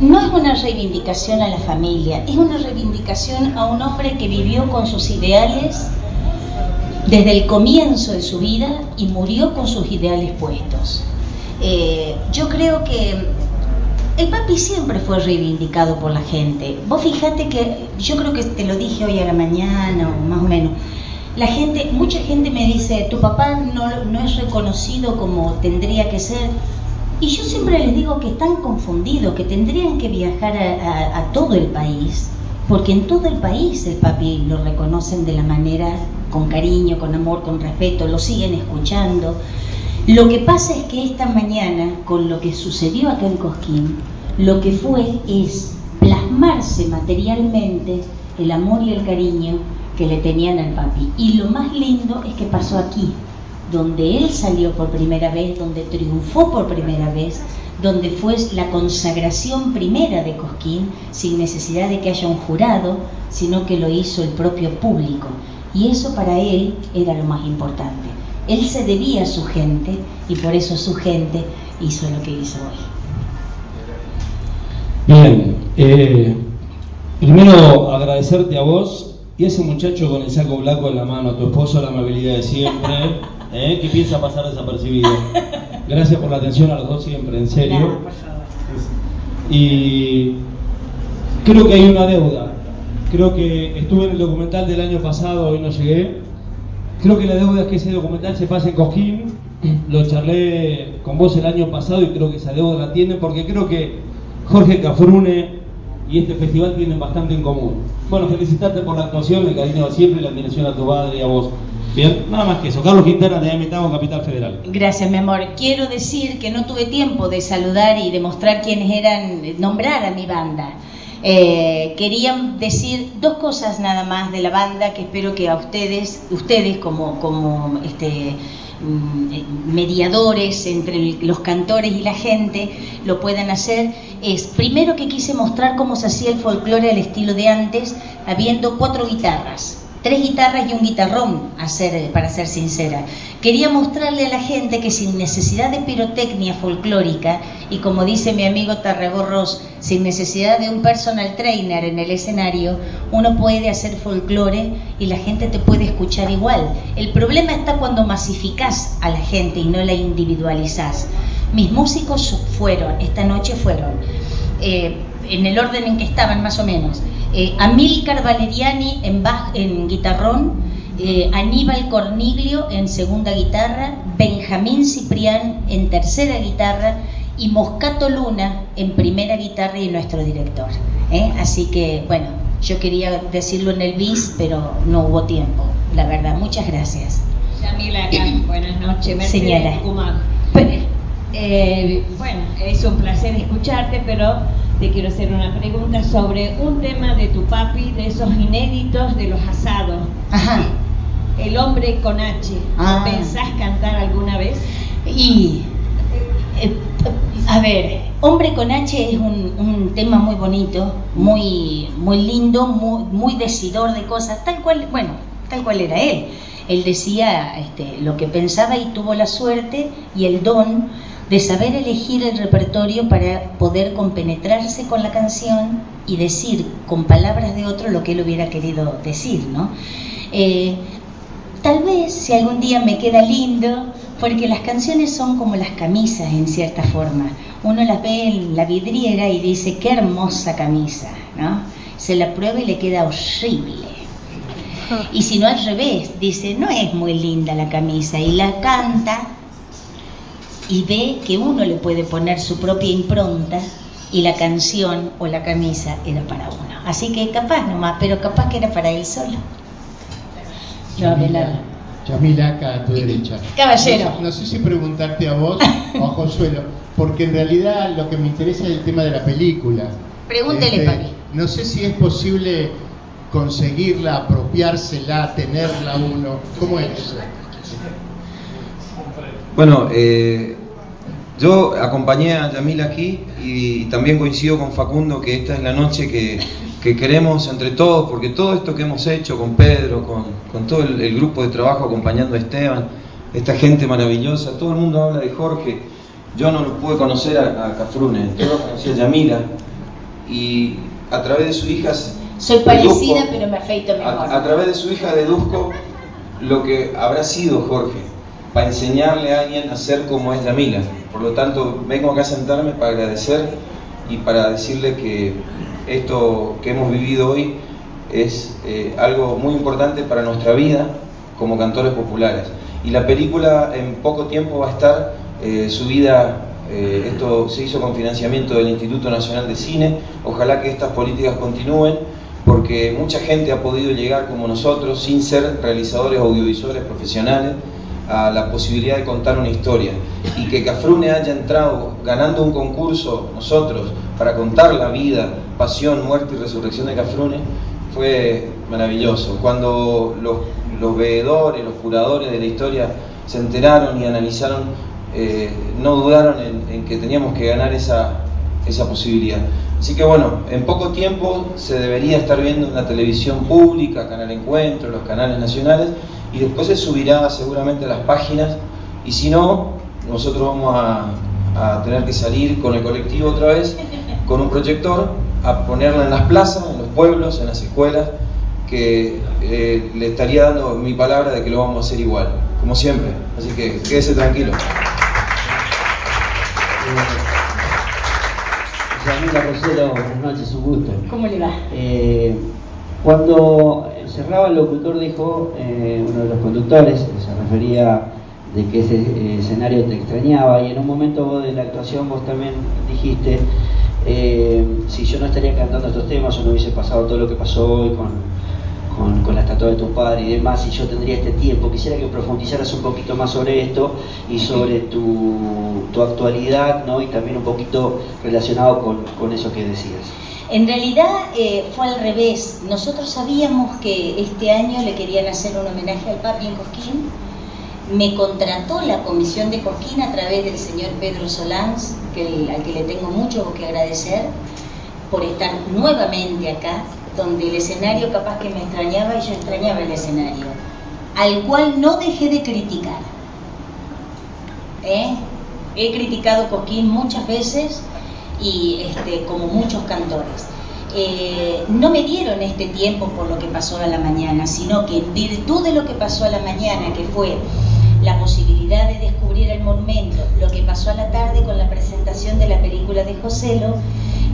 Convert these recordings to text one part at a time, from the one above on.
No es una reivindicación a la familia, es una reivindicación a un hombre que vivió con sus ideales desde el comienzo de su vida y murió con sus ideales puestos. Eh, yo creo que el papi siempre fue reivindicado por la gente. Vos fijate que, yo creo que te lo dije hoy a la mañana, o más o menos, la gente, mucha gente me dice, tu papá no, no es reconocido como tendría que ser. Y yo siempre les digo que están confundidos, que tendrían que viajar a, todo el país, porque en todo el país el papi lo reconocen de la manera, con cariño, con amor, con respeto, lo siguen escuchando. Lo que pasa es que esta mañana, con lo que sucedió acá en Cosquín, lo que fue es plasmarse materialmente el amor y el cariño que le tenían al papi. Y lo más lindo es que pasó aquí, donde él salió por primera vez, donde triunfó por primera vez, donde fue la consagración primera de Cosquín, sin necesidad de que haya un jurado, sino que lo hizo el propio público. Y eso para él era lo más importante. Él se debía a su gente y por eso su gente hizo lo que hizo hoy. Bien, eh, primero agradecerte a vos y ese muchacho con el saco blanco en la mano, a tu esposo, la amabilidad de siempre, ¿eh? que piensa pasar desapercibido. Gracias por la atención a los dos siempre, en serio. Y creo que hay una deuda. Creo que estuve en el documental del año pasado, hoy no llegué. Creo que la deuda es que ese documental se pase en Cosquín. Lo charlé con vos el año pasado y creo que esa deuda la tienen porque creo que Jorge Cafrune y este festival tienen bastante en común. Bueno, felicitarte por la actuación, el cariño de siempre, la admiración a tu padre y a vos. Bien, nada más que eso. Carlos Quintana de Amitamo, Capital Federal. Gracias, mi amor. Quiero decir que no tuve tiempo de saludar y demostrar quiénes eran, nombrar a mi banda. Eh, quería decir dos cosas nada más de la banda que espero que a ustedes, ustedes como, como este, mm, mediadores entre los cantores y la gente lo puedan hacer es primero que quise mostrar cómo se hacía el folclore al estilo de antes habiendo cuatro guitarras tres guitarras y un guitarrón, para ser sincera. Quería mostrarle a la gente que sin necesidad de pirotecnia folclórica, y como dice mi amigo Tarreborros, sin necesidad de un personal trainer en el escenario, uno puede hacer folclore y la gente te puede escuchar igual. El problema está cuando masificás a la gente y no la individualizás. Mis músicos fueron, esta noche fueron, eh, en el orden en que estaban más o menos, eh, Amílcar Valeriani en, en guitarrón, eh, Aníbal Corniglio en segunda guitarra, Benjamín Ciprián en tercera guitarra y Moscato Luna en primera guitarra y nuestro director. ¿eh? Así que, bueno, yo quería decirlo en el bis, pero no hubo tiempo, la verdad. Muchas gracias. Yamila, buenas noches. Mercedes Señora. Eh, bueno, es un placer escucharte, pero te quiero hacer una pregunta sobre un tema de tu papi, de esos inéditos de los asados. Ajá. El hombre con H. Ah. ¿Pensás cantar alguna vez? Y, eh, a ver, Hombre con H es un, tema muy bonito, muy, muy lindo, muy, muy decidor de cosas, tal cual, bueno, tal cual era él. Él decía este, lo que pensaba y tuvo la suerte y el don de saber elegir el repertorio para poder compenetrarse con la canción y decir con palabras de otro lo que él hubiera querido decir, ¿no? Eh, tal vez si algún día me queda lindo, porque las canciones son como las camisas en cierta forma. Uno las ve en la vidriera y dice, qué hermosa camisa, ¿no? Se la prueba y le queda horrible. Y si no al revés, dice, no es muy linda la camisa, y la canta y ve que uno le puede poner su propia impronta y la canción o la camisa era para uno. Así que capaz nomás, pero capaz que era para él solo. Yo Yamila, acá a tu derecha. Caballero. No sé, si preguntarte a vos o a Consuelo, porque en realidad lo que me interesa es el tema de la película. Pregúntele, este, Papi. No sé si es posible conseguirla, apropiársela, tenerla uno. ¿Cómo es eso? Bueno, eh, yo acompañé a Yamila aquí y también coincido con Facundo que esta es la noche que, queremos entre todos, porque todo esto que hemos hecho con Pedro, con, todo el, grupo de trabajo acompañando a Esteban, esta gente maravillosa, todo el mundo habla de Jorge. Yo no lo pude conocer a, a Cafrune, yo conocí a Yamila y a través de su hija... Soy parecida, pero me afeito mejor. A, a través de su hija deduzco lo que habrá sido Jorge, para enseñarle a alguien a ser como es Yamila. Por lo tanto, vengo acá a sentarme para agradecer y para decirle que esto que hemos vivido hoy es eh, algo muy importante para nuestra vida como cantores populares. Y la película en poco tiempo va a estar eh, subida, eh, esto se hizo con financiamiento del Instituto Nacional de Cine, ojalá que estas políticas continúen porque mucha gente ha podido llegar como nosotros sin ser realizadores audiovisuales profesionales a la posibilidad de contar una historia y que Cafrune haya entrado ganando un concurso nosotros para contar la vida, pasión, muerte y resurrección de Cafrune fue maravilloso. Cuando los, veedores, los curadores de la historia se enteraron y analizaron, eh, no dudaron en, que teníamos que ganar esa, esa posibilidad. Así que bueno, en poco tiempo se debería estar viendo en la televisión pública, Canal Encuentro, los canales nacionales, y después se subirá seguramente a las páginas, y si no, nosotros vamos a, tener que salir con el colectivo otra vez, con un proyector, a ponerla en las plazas, en los pueblos, en las escuelas, que eh, le estaría dando mi palabra de que lo vamos a hacer igual, como siempre. Así que quédese tranquilo. Yamila Rosero, buenas noches, un gusto. ¿Cómo le va? Eh, cuando cerraba el locutor dijo, eh, uno de los conductores, se refería de que ese eh, escenario te extrañaba y en un momento vos de la actuación vos también dijiste, si yo no estaría cantando estos temas o no hubiese pasado todo lo que pasó hoy con, con, la estatua de tu padre y demás, y yo tendría este tiempo. Quisiera que profundizaras un poquito más sobre esto y sobre tu, tu actualidad, ¿no? Y también un poquito relacionado con, con eso que decías. En realidad eh, fue al revés. Nosotros sabíamos que este año le querían hacer un homenaje al papi en Cosquín. Me contrató la comisión de Cosquín a través del señor Pedro Solans, que, al que le tengo mucho que agradecer por estar nuevamente acá donde el escenario capaz que me extrañaba y yo extrañaba el escenario, al cual no dejé de criticar. ¿Eh? He criticado Coquín muchas veces y este, como muchos cantores. Eh, no me dieron este tiempo por lo que pasó a la mañana, sino que en virtud de lo que pasó a la mañana, que fue la posibilidad de descubrir el monumento, lo que pasó a la tarde con la presentación de la película de Joselo,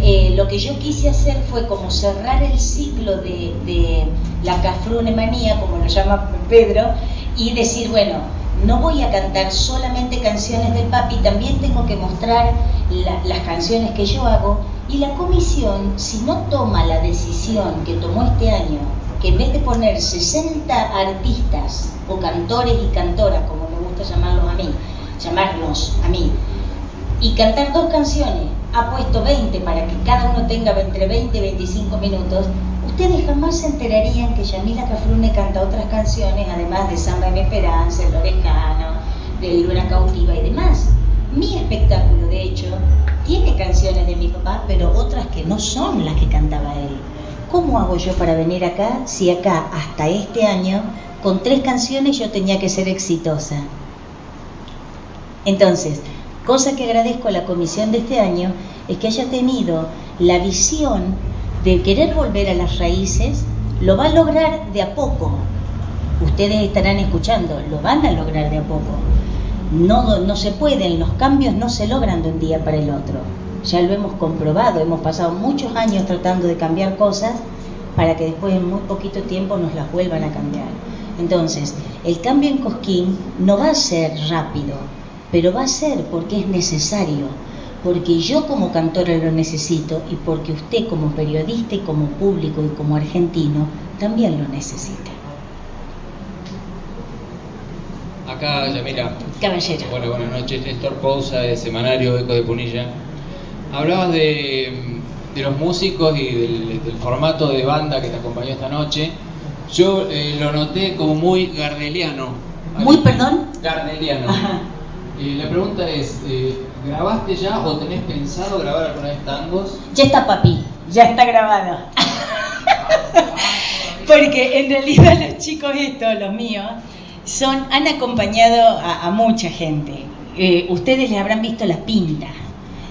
eh, lo que yo quise hacer fue como cerrar el ciclo de, la cafrune manía, como lo llama Pedro, y decir, bueno, no voy a cantar solamente canciones del papi, también tengo que mostrar las canciones que yo hago. Y la comisión, si no toma la decisión que tomó este año, que en vez de poner 60 artistas o cantores y cantoras, como me gusta llamarlos a mí, llamarlos a mí, y cantar dos canciones, ha puesto 20 para que cada uno tenga entre 20 y 25 minutos, ustedes jamás se enterarían que Yamila Cafrune canta otras canciones, además de Samba en Esperanza, El Orejano, de Luna Cautiva y demás. Mi espectáculo, de hecho, tiene canciones de mi papá, pero otras que no son las que cantaba él. ¿Cómo hago yo para venir acá si acá, hasta este año, con tres canciones yo tenía que ser exitosa? Entonces, Cosa que agradezco a la comisión de este año es que haya tenido la visión de querer volver a las raíces, lo va a lograr de a poco. Ustedes estarán escuchando, lo van a lograr de a poco. No, se pueden, los cambios no se logran de un día para el otro. Ya lo hemos comprobado, hemos pasado muchos años tratando de cambiar cosas para que después en muy poquito tiempo nos las vuelvan a cambiar. Entonces, el cambio en Cosquín no va a ser rápido, pero va a ser porque es necesario, porque yo como cantora lo necesito y porque usted como periodista y como público y como argentino también lo necesita. Acá, Yamila. Caballero. Bueno, buenas noches. Néstor Pousa, de Semanario Eco de Punilla. Hablabas de, de los músicos y del, del formato de banda que te acompañó esta noche. Yo eh, lo noté como muy gardeliano. Muy, perdón. Gardeliano. Ajá. Eh, la pregunta es, eh, ¿grabaste ya o tenés pensado grabar alguna vez tangos? Ya está papi, ya está grabado. Porque en realidad los chicos estos, los míos, son, han acompañado a, mucha gente. Eh, ustedes les habrán visto la pinta.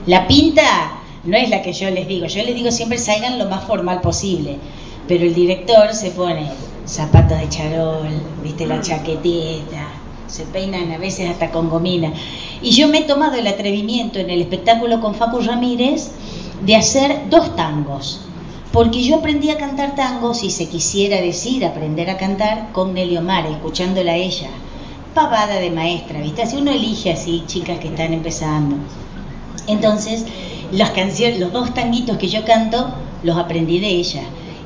La pinta no es la que yo les digo, yo les digo siempre salgan lo más formal posible. Pero el director se pone zapatos de charol, viste la chaqueteta, se peinan a veces hasta con gomina. Y yo me he tomado el atrevimiento en el espectáculo con Facu Ramírez de hacer dos tangos. Porque yo aprendí a cantar tangos, si se quisiera decir aprender a cantar, con Nelly Omar, escuchándola a ella. Pavada de maestra, ¿viste? Así uno elige así chicas que están empezando. Entonces, las canciones, los dos tanguitos que yo canto, los aprendí de ella.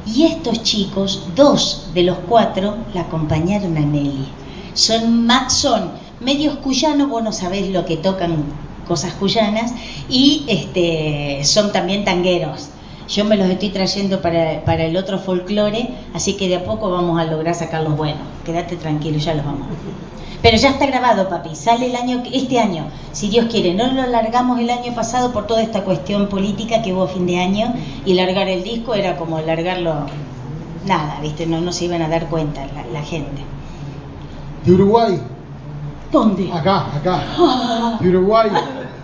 Y estos chicos, dos de los cuatro, la acompañaron a Nelly. Son, ma- son medios cuyanos, vos no sabés lo que tocan cosas cuyanas, y este, son también tangueros. Yo me los estoy trayendo para, para el otro folclore, así que de a poco vamos a lograr sacarlos buenos. Quédate tranquilo, ya los vamos. Pero ya está grabado, papi. Sale el año, este año, si Dios quiere. No lo largamos el año pasado por toda esta cuestión política que hubo a fin de año y largar el disco era como largarlo nada, ¿viste? No, no se iban a dar cuenta la, la gente. De Uruguay, ¿Dónde? acá, acá. De Uruguay,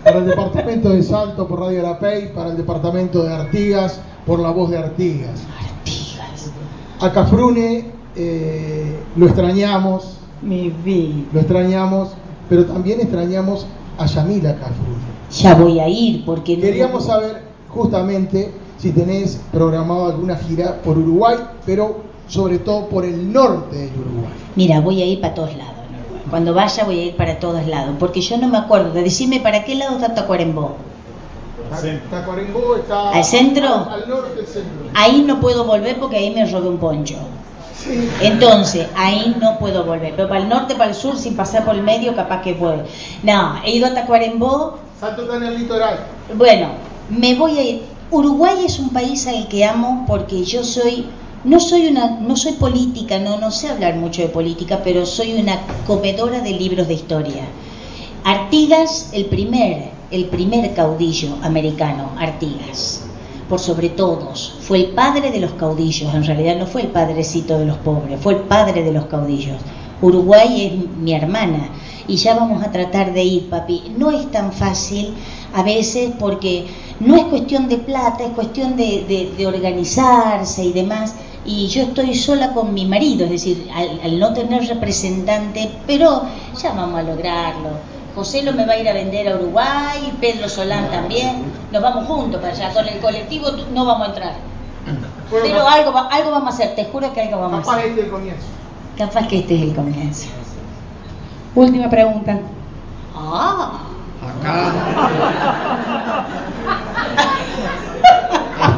para el departamento de Salto por Radio Arapey, para el departamento de Artigas por la voz de Artigas. Artigas. A Cafrune eh, lo extrañamos, Mi vida. lo extrañamos, pero también extrañamos a Yamila Cafrune. Ya voy a ir porque no- Queríamos saber justamente si tenés programado alguna gira por Uruguay, pero sobre todo por el norte de Uruguay. Mira, voy a ir para todos lados. Cuando vaya voy a ir para todos lados, porque yo no me acuerdo de decirme para qué lado está Tacuarembó. Tacuarembó está ¿Al centro? Al, al norte del centro. Ahí no puedo volver porque ahí me robé un poncho. Sí. Entonces, ahí no puedo volver. Pero para el norte, para el sur, sin pasar por el medio, capaz que puedo. No, he ido a Tacuarembó. Salto está en el litoral. Bueno, me voy a ir. Uruguay es un país al que amo porque yo soy, no soy una, no soy política, no, no sé hablar mucho de política, pero soy una comedora de libros de historia. Artigas, el primer, el primer caudillo americano, Artigas, por sobre todos, fue el padre de los caudillos, en realidad no fue el padrecito de los pobres, fue el padre de los caudillos. Uruguay es mi hermana y ya vamos a tratar de ir, papi. No es tan fácil a veces porque no es cuestión de plata, es cuestión de, de- de organizarse y demás. Y yo estoy sola con mi marido, es decir, al, al no tener representante, pero ya vamos a lograrlo. José lo me va a ir a vender a Uruguay, Pedro Solán también, nos vamos juntos para allá, con el colectivo no vamos a entrar. Bueno, Pero algo, va- algo vamos a hacer, te juro que algo vamos a capaz hacer. este es el comienzo. Capaz que este es el comienzo. Última pregunta. Ah,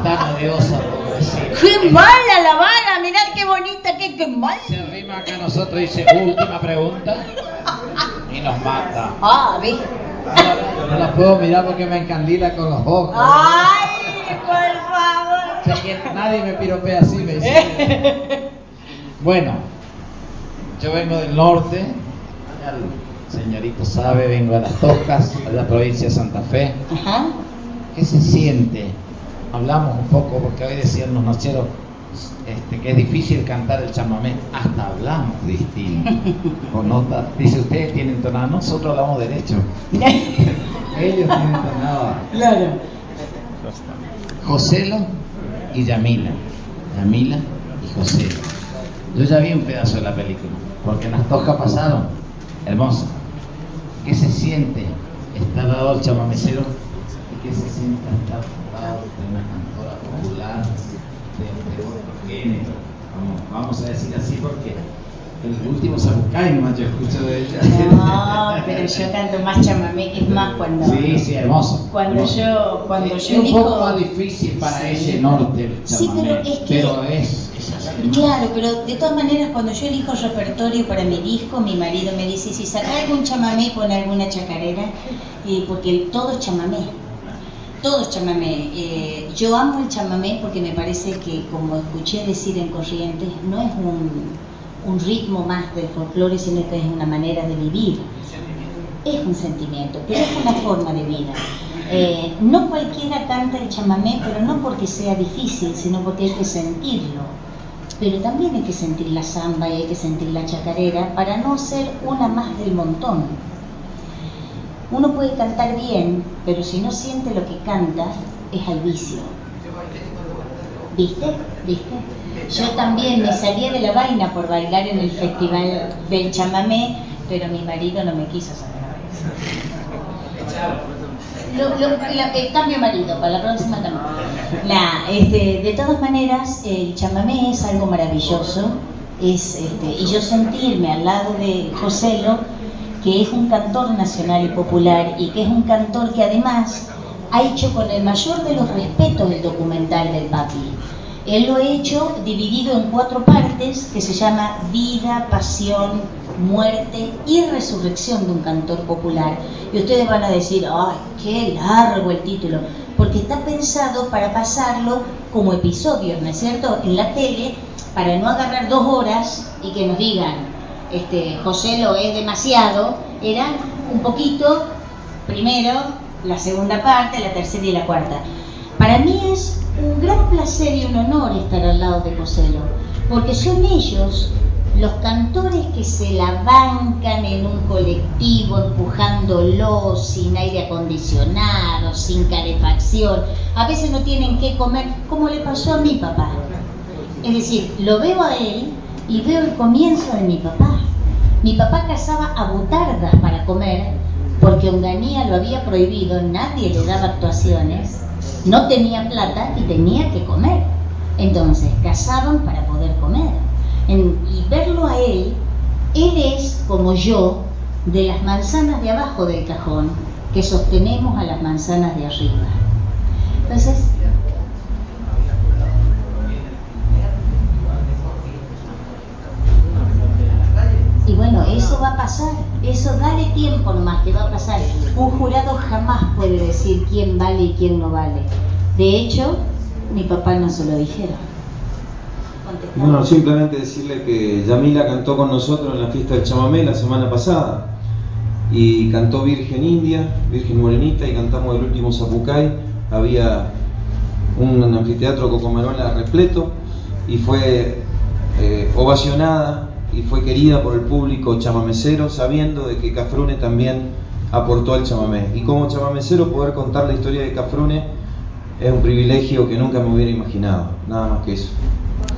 Está odiosa, pobrecita. ¡Qué mala la vara! Mirá qué bonita, qué, qué mal. Se arrima acá a nosotros y dice última pregunta y nos mata. Ah, vi. No la puedo mirar porque me encandila con los ojos. ¡Ay, por favor! Que nadie me piropea así, me dice. Bueno, yo vengo del norte, el señorito sabe, vengo a las Tocas, a la provincia de Santa Fe. Ajá. ¿Qué se siente? Hablamos un poco, porque hoy decían los nocheros este, que es difícil cantar el chamamé, hasta hablamos distinto. O nota, dice ustedes tienen tonada, nosotros hablamos derecho. Ellos tienen tonada. Claro. Joselo y Yamila. Yamila y Joselo. Yo ya vi un pedazo de la película, porque en las toscas pasaron. Hermoso. ¿Qué se siente estar al lado del chamamecero? ¿Y qué se siente estar de una cantora popular de, otro género? Vamos, a decir así porque el último Sabucaima yo escucho de ella. No, pero yo canto más chamamé, es más cuando. Sí, sí, hermoso. Cuando hermoso. yo, cuando es yo un poco más difícil para Sí. ese norte el Sí, chamamé, pero es que- pero es, es así, ¿no? Claro, pero de todas maneras cuando yo elijo repertorio para mi disco, mi marido me dice, si saca algún chamamé, pon alguna chacarera, y porque todo es chamamé. Todo es chamamé. Eh, yo amo el chamamé porque me parece que, como escuché decir en Corrientes, no es un, un ritmo más del folclore, sino que es una manera de vivir. Es un sentimiento, pero es una forma de vida. Eh, no cualquiera canta el chamamé, pero no porque sea difícil, sino porque hay que sentirlo. Pero también hay que sentir la samba y hay que sentir la chacarera para no ser una más del montón. Uno puede cantar bien, pero si no siente lo que canta, es al vicio. ¿Viste? ¿Viste? Yo también me salía de la vaina por bailar en el festival del chamamé, pero mi marido no me quiso sacar. Lo, lo, la, eh, cambio marido, para la próxima también. Nah, este, de todas maneras, el chamamé es algo maravilloso. Es, este, y yo sentirme al lado de Joselo, que es un cantor nacional y popular, y que es un cantor que además ha hecho con el mayor de los respetos el documental del papi. Él lo ha hecho dividido en cuatro partes que se llama Vida, Pasión, Muerte y Resurrección de un cantor popular. Y ustedes van a decir, ¡ay, qué largo el título! Porque está pensado para pasarlo como episodios, ¿no es cierto?, en la tele, para no agarrar dos horas y que nos digan, este, José lo es demasiado, eran un poquito, primero, la segunda parte, la tercera y la cuarta. Para mí es un gran placer y un honor estar al lado de Joselo, porque son ellos los cantores que se la bancan en un colectivo empujándolo sin aire acondicionado, sin calefacción, a veces no tienen que comer, como le pasó a mi papá. Es decir, lo veo a él y veo el comienzo de mi papá. Mi papá cazaba a butardas para comer porque Onganía lo había prohibido, nadie le daba actuaciones, no tenía plata y tenía que comer. Entonces cazaban para poder comer. Y verlo a él, él es como yo, de las manzanas de abajo del cajón, que sostenemos a las manzanas de arriba. Entonces, eso va a pasar, eso dale tiempo nomás que va a pasar. Un jurado jamás puede decir quién vale y quién no vale. De hecho, mi papá no se lo dijeron. Bueno, simplemente decirle que Yamila cantó con nosotros en la fiesta del chamamé la semana pasada y cantó Virgen India, Virgen Morenita y cantamos el último Zapucay. Había un anfiteatro Cocomarola repleto y fue eh, ovacionada y fue querida por el público chamamecero sabiendo de que Cafrune también aportó al chamamé. Y como chamamecero poder contar la historia de Cafrune es un privilegio que nunca me hubiera imaginado, nada más que eso.